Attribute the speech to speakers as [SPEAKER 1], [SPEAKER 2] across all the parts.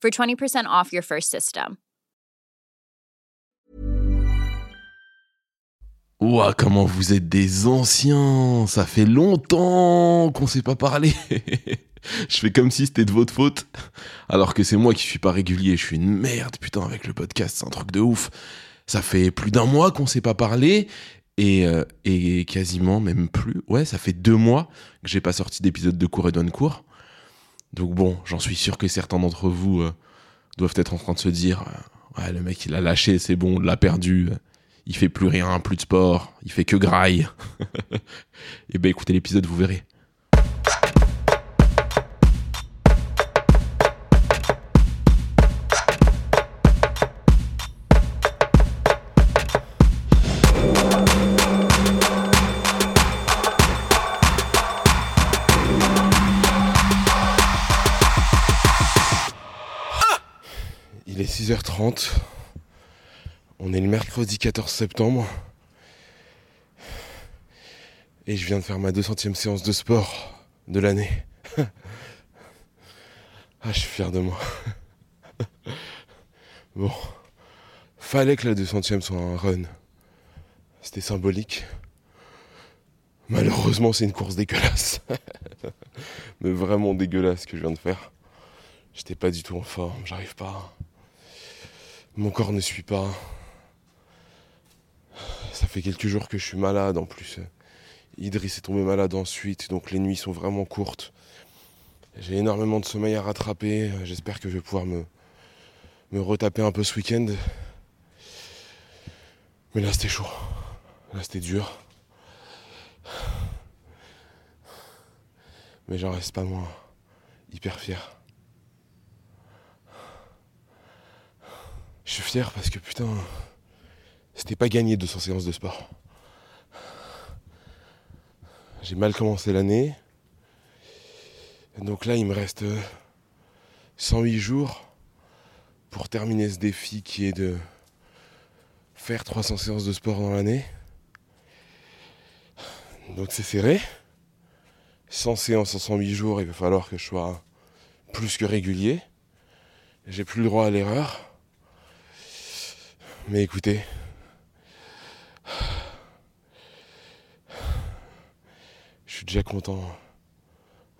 [SPEAKER 1] for 20% off your first system.
[SPEAKER 2] Ouah, comment vous êtes des anciens. Ça fait longtemps qu'on s'est pas parlé. Je fais comme si c'était de votre faute, alors que c'est moi qui suis pas régulier, je suis une merde, putain, avec le podcast, c'est un truc de ouf. Ça fait plus d'un mois qu'on s'est pas parlé, et, euh, quasiment même plus, ouais, ça fait deux mois que j'ai pas sorti d'épisode de cours et donne cours. Donc bon, j'en suis sûr que certains d'entre vous euh, doivent être en train de se dire, euh, ouais, le mec il a lâché, c'est bon, on l'a perdu, il fait plus rien, plus de sport, il fait que graille. et ben écoutez l'épisode, vous verrez. 6h30. On est le mercredi 14 septembre. Et je viens de faire ma 200ème séance de sport de l'année. ah, je suis fier de moi. bon. Fallait que la 200ème soit un run. C'était symbolique. Malheureusement, c'est une course dégueulasse. Mais vraiment dégueulasse que je viens de faire. J'étais pas du tout en forme, j'arrive pas. Mon corps ne suit pas. Ça fait quelques jours que je suis malade en plus. Idriss est tombé malade ensuite, donc les nuits sont vraiment courtes. J'ai énormément de sommeil à rattraper. J'espère que je vais pouvoir me, me retaper un peu ce week-end. Mais là c'était chaud. Là c'était dur. Mais j'en reste pas moins hyper fier. Je suis fier parce que putain, c'était pas gagné 200 séances de sport. J'ai mal commencé l'année. Donc là, il me reste 108 jours pour terminer ce défi qui est de faire 300 séances de sport dans l'année. Donc c'est serré. 100 séances en 108 jours, il va falloir que je sois plus que régulier. J'ai plus le droit à l'erreur. Mais écoutez, je suis déjà content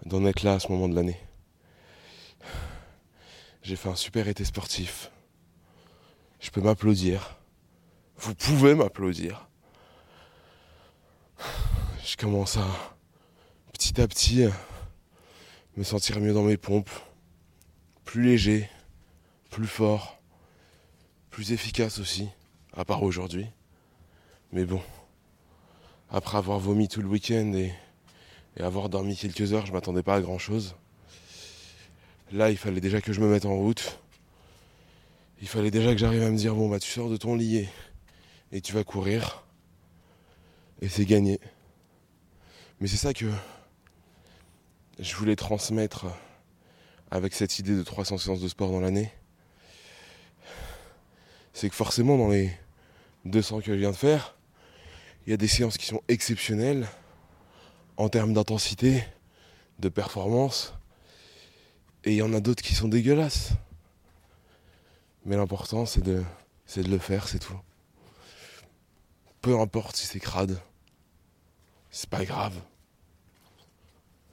[SPEAKER 2] d'en être là à ce moment de l'année. J'ai fait un super été sportif. Je peux m'applaudir. Vous pouvez m'applaudir. Je commence à petit à petit me sentir mieux dans mes pompes. Plus léger, plus fort, efficace aussi, à part aujourd'hui. Mais bon, après avoir vomi tout le week-end et, avoir dormi quelques heures, je m'attendais pas à grand chose. Là, il fallait déjà que je me mette en route. Il fallait déjà que j'arrive à me dire bon bah tu sors de ton lit et, et tu vas courir. Et c'est gagné. Mais c'est ça que je voulais transmettre avec cette idée de 300 séances de sport dans l'année. C'est que forcément dans les 200 que je viens de faire, il y a des séances qui sont exceptionnelles en termes d'intensité, de performance, et il y en a d'autres qui sont dégueulasses.
[SPEAKER 3] Mais l'important, c'est de, c'est de le faire, c'est tout. Peu importe si c'est crade, c'est pas grave.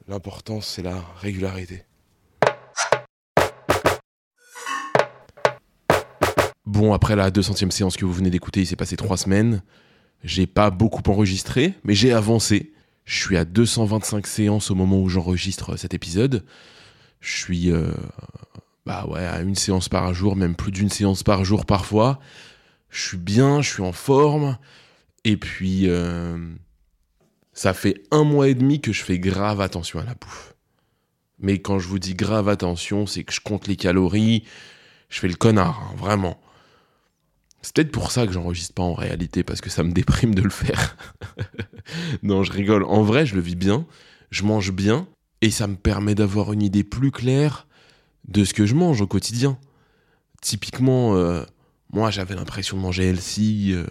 [SPEAKER 3] L'important, c'est la régularité.
[SPEAKER 2] Bon, après la 200e séance que vous venez d'écouter, il s'est passé trois semaines. J'ai pas beaucoup enregistré, mais j'ai avancé. Je suis à 225 séances au moment où j'enregistre cet épisode. Je suis euh, bah ouais, à une séance par jour, même plus d'une séance par jour parfois. Je suis bien, je suis en forme. Et puis, euh, ça fait un mois et demi que je fais grave attention à la bouffe. Mais quand je vous dis grave attention, c'est que je compte les calories, je fais le connard, hein, vraiment. C'est peut-être pour ça que j'enregistre pas en réalité, parce que ça me déprime de le faire. non, je rigole. En vrai, je le vis bien, je mange bien, et ça me permet d'avoir une idée plus claire de ce que je mange au quotidien. Typiquement, euh, moi j'avais l'impression de manger healthy, euh,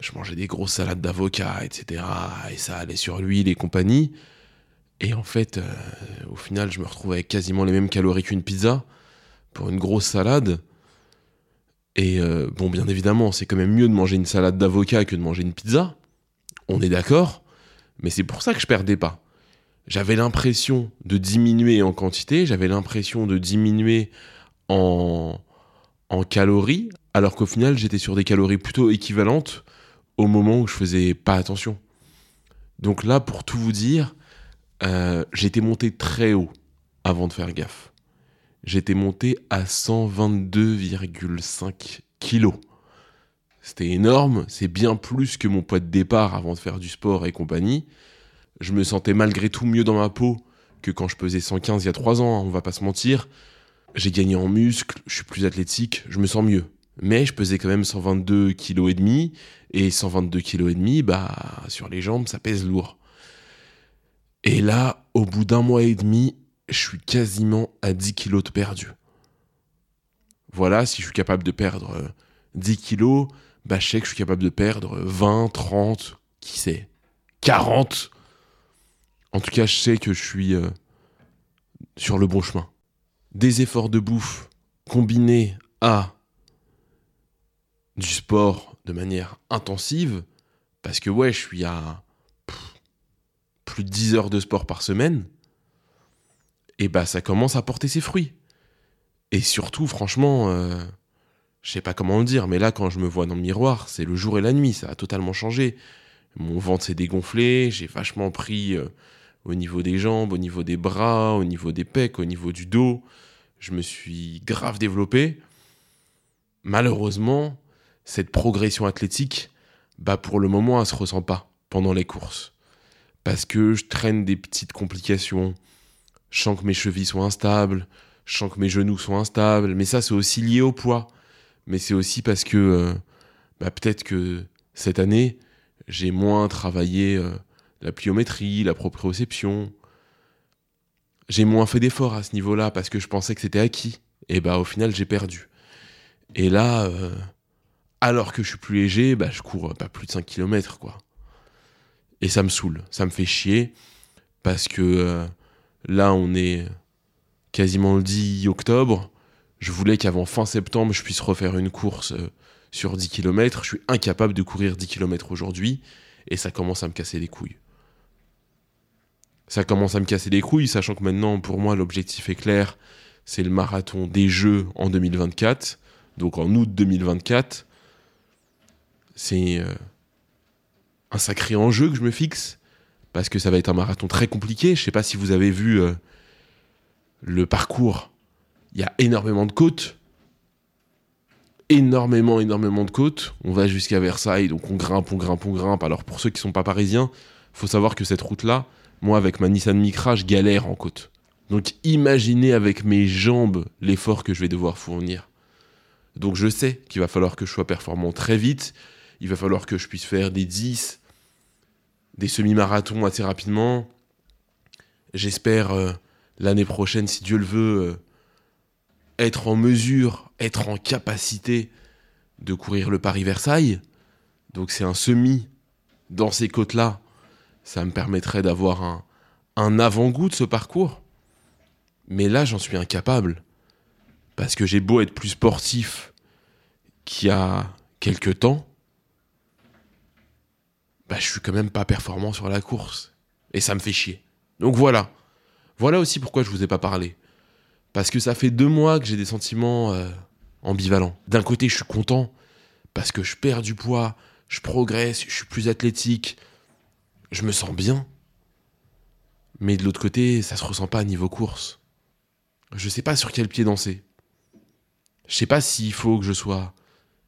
[SPEAKER 2] je mangeais des grosses salades d'avocat, etc. Et ça allait sur l'huile et compagnie. Et en fait, euh, au final, je me retrouvais avec quasiment les mêmes calories qu'une pizza pour une grosse salade. Et euh, bon, bien évidemment, c'est quand même mieux de manger une salade d'avocat que de manger une pizza. On est d'accord. Mais c'est pour ça que je perdais pas. J'avais l'impression de diminuer en quantité, j'avais l'impression de diminuer en, en calories, alors qu'au final, j'étais sur des calories plutôt équivalentes au moment où je faisais pas attention. Donc là, pour tout vous dire, euh, j'étais monté très haut avant de faire gaffe j'étais monté à 122,5 kilos. C'était énorme, c'est bien plus que mon poids de départ avant de faire du sport et compagnie. Je me sentais malgré tout mieux dans ma peau que quand je pesais 115 il y a 3 ans, hein, on va pas se mentir. J'ai gagné en muscles, je suis plus athlétique, je me sens mieux. Mais je pesais quand même 122 kg et demi et 122 kg et demi, bah sur les jambes, ça pèse lourd. Et là, au bout d'un mois et demi, je suis quasiment à 10 kilos de perdu. Voilà, si je suis capable de perdre 10 euh, kilos, bah je sais que je suis capable de perdre 20, 30, qui sait, 40. En tout cas, je sais que je suis euh, sur le bon chemin. Des efforts de bouffe combinés à du sport de manière intensive, parce que ouais, je suis à plus de 10 heures de sport par semaine et bah ça commence à porter ses fruits. Et surtout, franchement, euh, je sais pas comment le dire, mais là, quand je me vois dans le miroir, c'est le jour et la nuit, ça a totalement changé. Mon ventre s'est dégonflé, j'ai vachement pris euh, au niveau des jambes, au niveau des bras, au niveau des pecs, au niveau du dos. Je me suis grave développé. Malheureusement, cette progression athlétique, bah pour le moment, elle se ressent pas pendant les courses. Parce que je traîne des petites complications, je que mes chevilles sont instables, je que mes genoux sont instables, mais ça c'est aussi lié au poids. Mais c'est aussi parce que euh, bah, peut-être que cette année, j'ai moins travaillé euh, la pliométrie, la proprioception. J'ai moins fait d'efforts à ce niveau-là parce que je pensais que c'était acquis. Et bah au final j'ai perdu. Et là, euh, alors que je suis plus léger, bah, je cours pas plus de 5 km quoi. Et ça me saoule, ça me fait chier parce que Là, on est quasiment le 10 octobre. Je voulais qu'avant fin septembre, je puisse refaire une course euh, sur 10 km. Je suis incapable de courir 10 km aujourd'hui et ça commence à me casser les couilles. Ça commence à me casser les couilles, sachant que maintenant, pour moi, l'objectif est clair. C'est le marathon des Jeux en 2024. Donc en août 2024. C'est euh, un sacré enjeu que je me fixe parce que ça va être un marathon très compliqué. Je sais pas si vous avez vu euh, le parcours. Il y a énormément de côtes. Énormément, énormément de côtes. On va jusqu'à Versailles, donc on grimpe, on grimpe, on grimpe. Alors pour ceux qui sont pas parisiens, faut savoir que cette route-là, moi avec ma Nissan Micra, je galère en côte. Donc imaginez avec mes jambes l'effort que je vais devoir fournir. Donc je sais qu'il va falloir que je sois performant très vite. Il va falloir que je puisse faire des 10, des semi-marathons assez rapidement. J'espère euh, l'année prochaine, si Dieu le veut, euh, être en mesure, être en capacité de courir le Paris-Versailles. Donc c'est un semi dans ces côtes-là. Ça me permettrait d'avoir un, un avant-goût de ce parcours. Mais là, j'en suis incapable. Parce que j'ai beau être plus sportif qu'il y a quelques temps, bah, je suis quand même pas performant sur la course. Et ça me fait chier. Donc voilà. Voilà aussi pourquoi je vous ai pas parlé. Parce que ça fait deux mois que j'ai des sentiments euh, ambivalents. D'un côté, je suis content parce que je perds du poids, je progresse, je suis plus athlétique, je me sens bien. Mais de l'autre côté, ça se ressent pas à niveau course. Je sais pas sur quel pied danser. Je sais pas s'il faut que je sois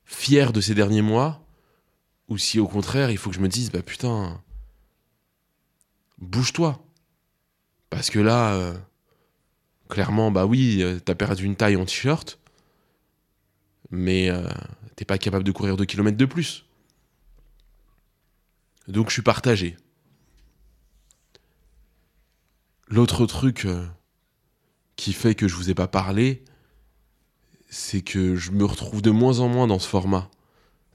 [SPEAKER 2] fier de ces derniers mois ou si au contraire, il faut que je me dise bah putain bouge-toi. Parce que là euh, clairement bah oui, euh, t'as perdu une taille en t-shirt mais euh, t'es pas capable de courir 2 km de plus. Donc je suis partagé. L'autre truc qui fait que je vous ai pas parlé, c'est que je me retrouve de moins en moins dans ce format.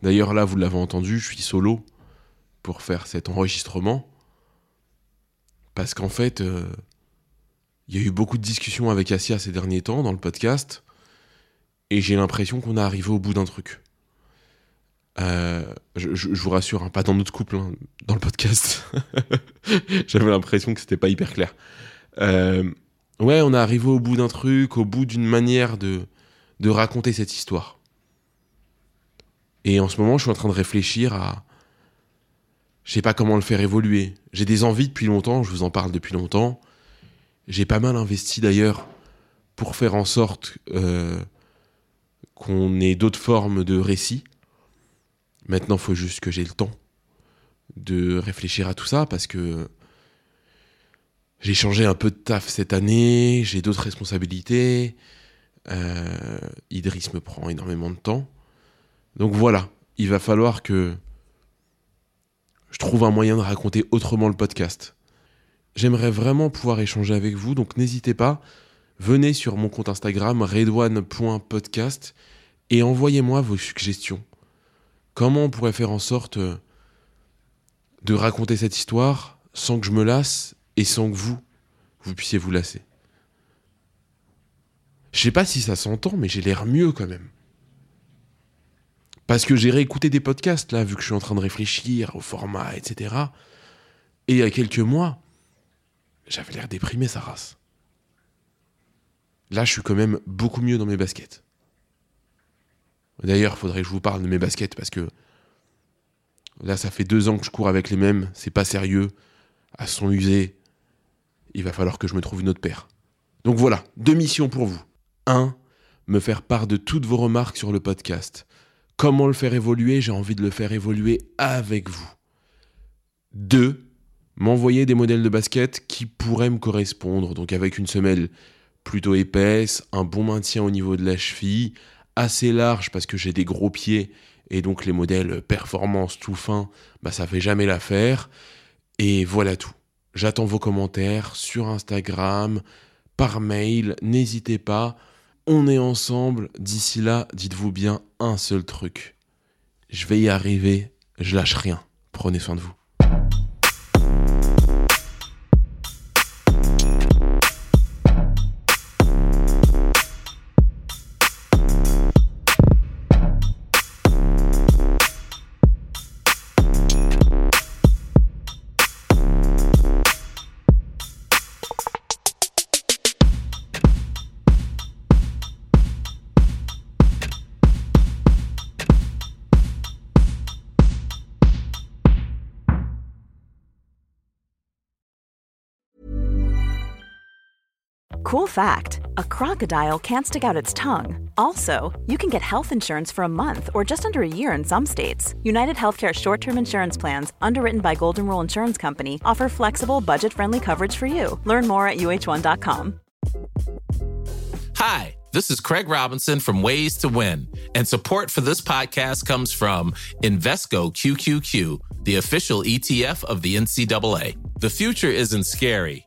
[SPEAKER 2] D'ailleurs là, vous l'avez entendu, je suis solo pour faire cet enregistrement. Parce qu'en fait, euh, il y a eu beaucoup de discussions avec Asia ces derniers temps dans le podcast. Et j'ai l'impression qu'on est arrivé au bout d'un truc. Euh, je, vous rassure, hein, pas dans notre couple, hein, dans le podcast. J'avais l'impression que c'était pas hyper clair. Euh, ouais, on est arrivé au bout d'un truc, au bout d'une manière de, de raconter cette histoire. Et en ce moment, je suis en train de réfléchir à. Je sais pas comment le faire évoluer. J'ai des envies depuis longtemps, je vous en parle depuis longtemps. J'ai pas mal investi d'ailleurs pour faire en sorte euh, qu'on ait d'autres formes de récits Maintenant, il faut juste que j'ai le temps de réfléchir à tout ça parce que j'ai changé un peu de taf cette année, j'ai d'autres responsabilités. Euh, Idriss me prend énormément de temps. Donc voilà, il va falloir que je trouve un moyen de raconter autrement le podcast. J'aimerais vraiment pouvoir échanger avec vous, donc n'hésitez pas, venez sur mon compte Instagram redouane.podcast et envoyez-moi vos suggestions. Comment on pourrait faire en sorte euh, de raconter cette histoire sans que je me lasse et sans que vous, vous puissiez vous lasser? Je sais pas si ça s'entend, mais j'ai l'air mieux quand même. Parce que j'ai réécouté des podcasts, là, vu que je suis en train de réfléchir au format, etc. Et il y a quelques mois, j'avais l'air déprimé, sa race. Là, je suis quand même beaucoup mieux dans mes baskets. D'ailleurs, il faudrait que je vous parle de mes baskets parce que là, ça fait deux ans que je cours avec les mêmes. C'est pas sérieux. À son usé, il va falloir que je me trouve une autre paire. Donc voilà, deux missions pour vous. Un, me faire part de toutes vos remarques sur le podcast. Comment le faire évoluer J'ai envie de le faire évoluer avec vous. Deux, m'envoyer des modèles de basket qui pourraient me correspondre. Donc avec une semelle plutôt épaisse, un bon maintien au niveau de la cheville, assez large parce que j'ai des gros pieds et donc les modèles performance tout fin, bah ça fait jamais l'affaire. Et voilà tout. J'attends vos commentaires sur Instagram, par mail, n'hésitez pas. On est ensemble. D'ici là, dites-vous bien un seul truc. Je vais y arriver, je lâche rien. Prenez soin de vous.
[SPEAKER 4] Cool fact a crocodile can't stick out its tongue. Also, you can get health insurance for a month or just under a year in some states. United Healthcare short term insurance plans, underwritten by Golden Rule Insurance Company, offer flexible, budget friendly coverage for you. Learn more at uh1.com.
[SPEAKER 5] Hi, this is Craig Robinson from Ways to Win, and support for this podcast comes from Invesco QQQ, the official ETF of the NCAA. The future isn't scary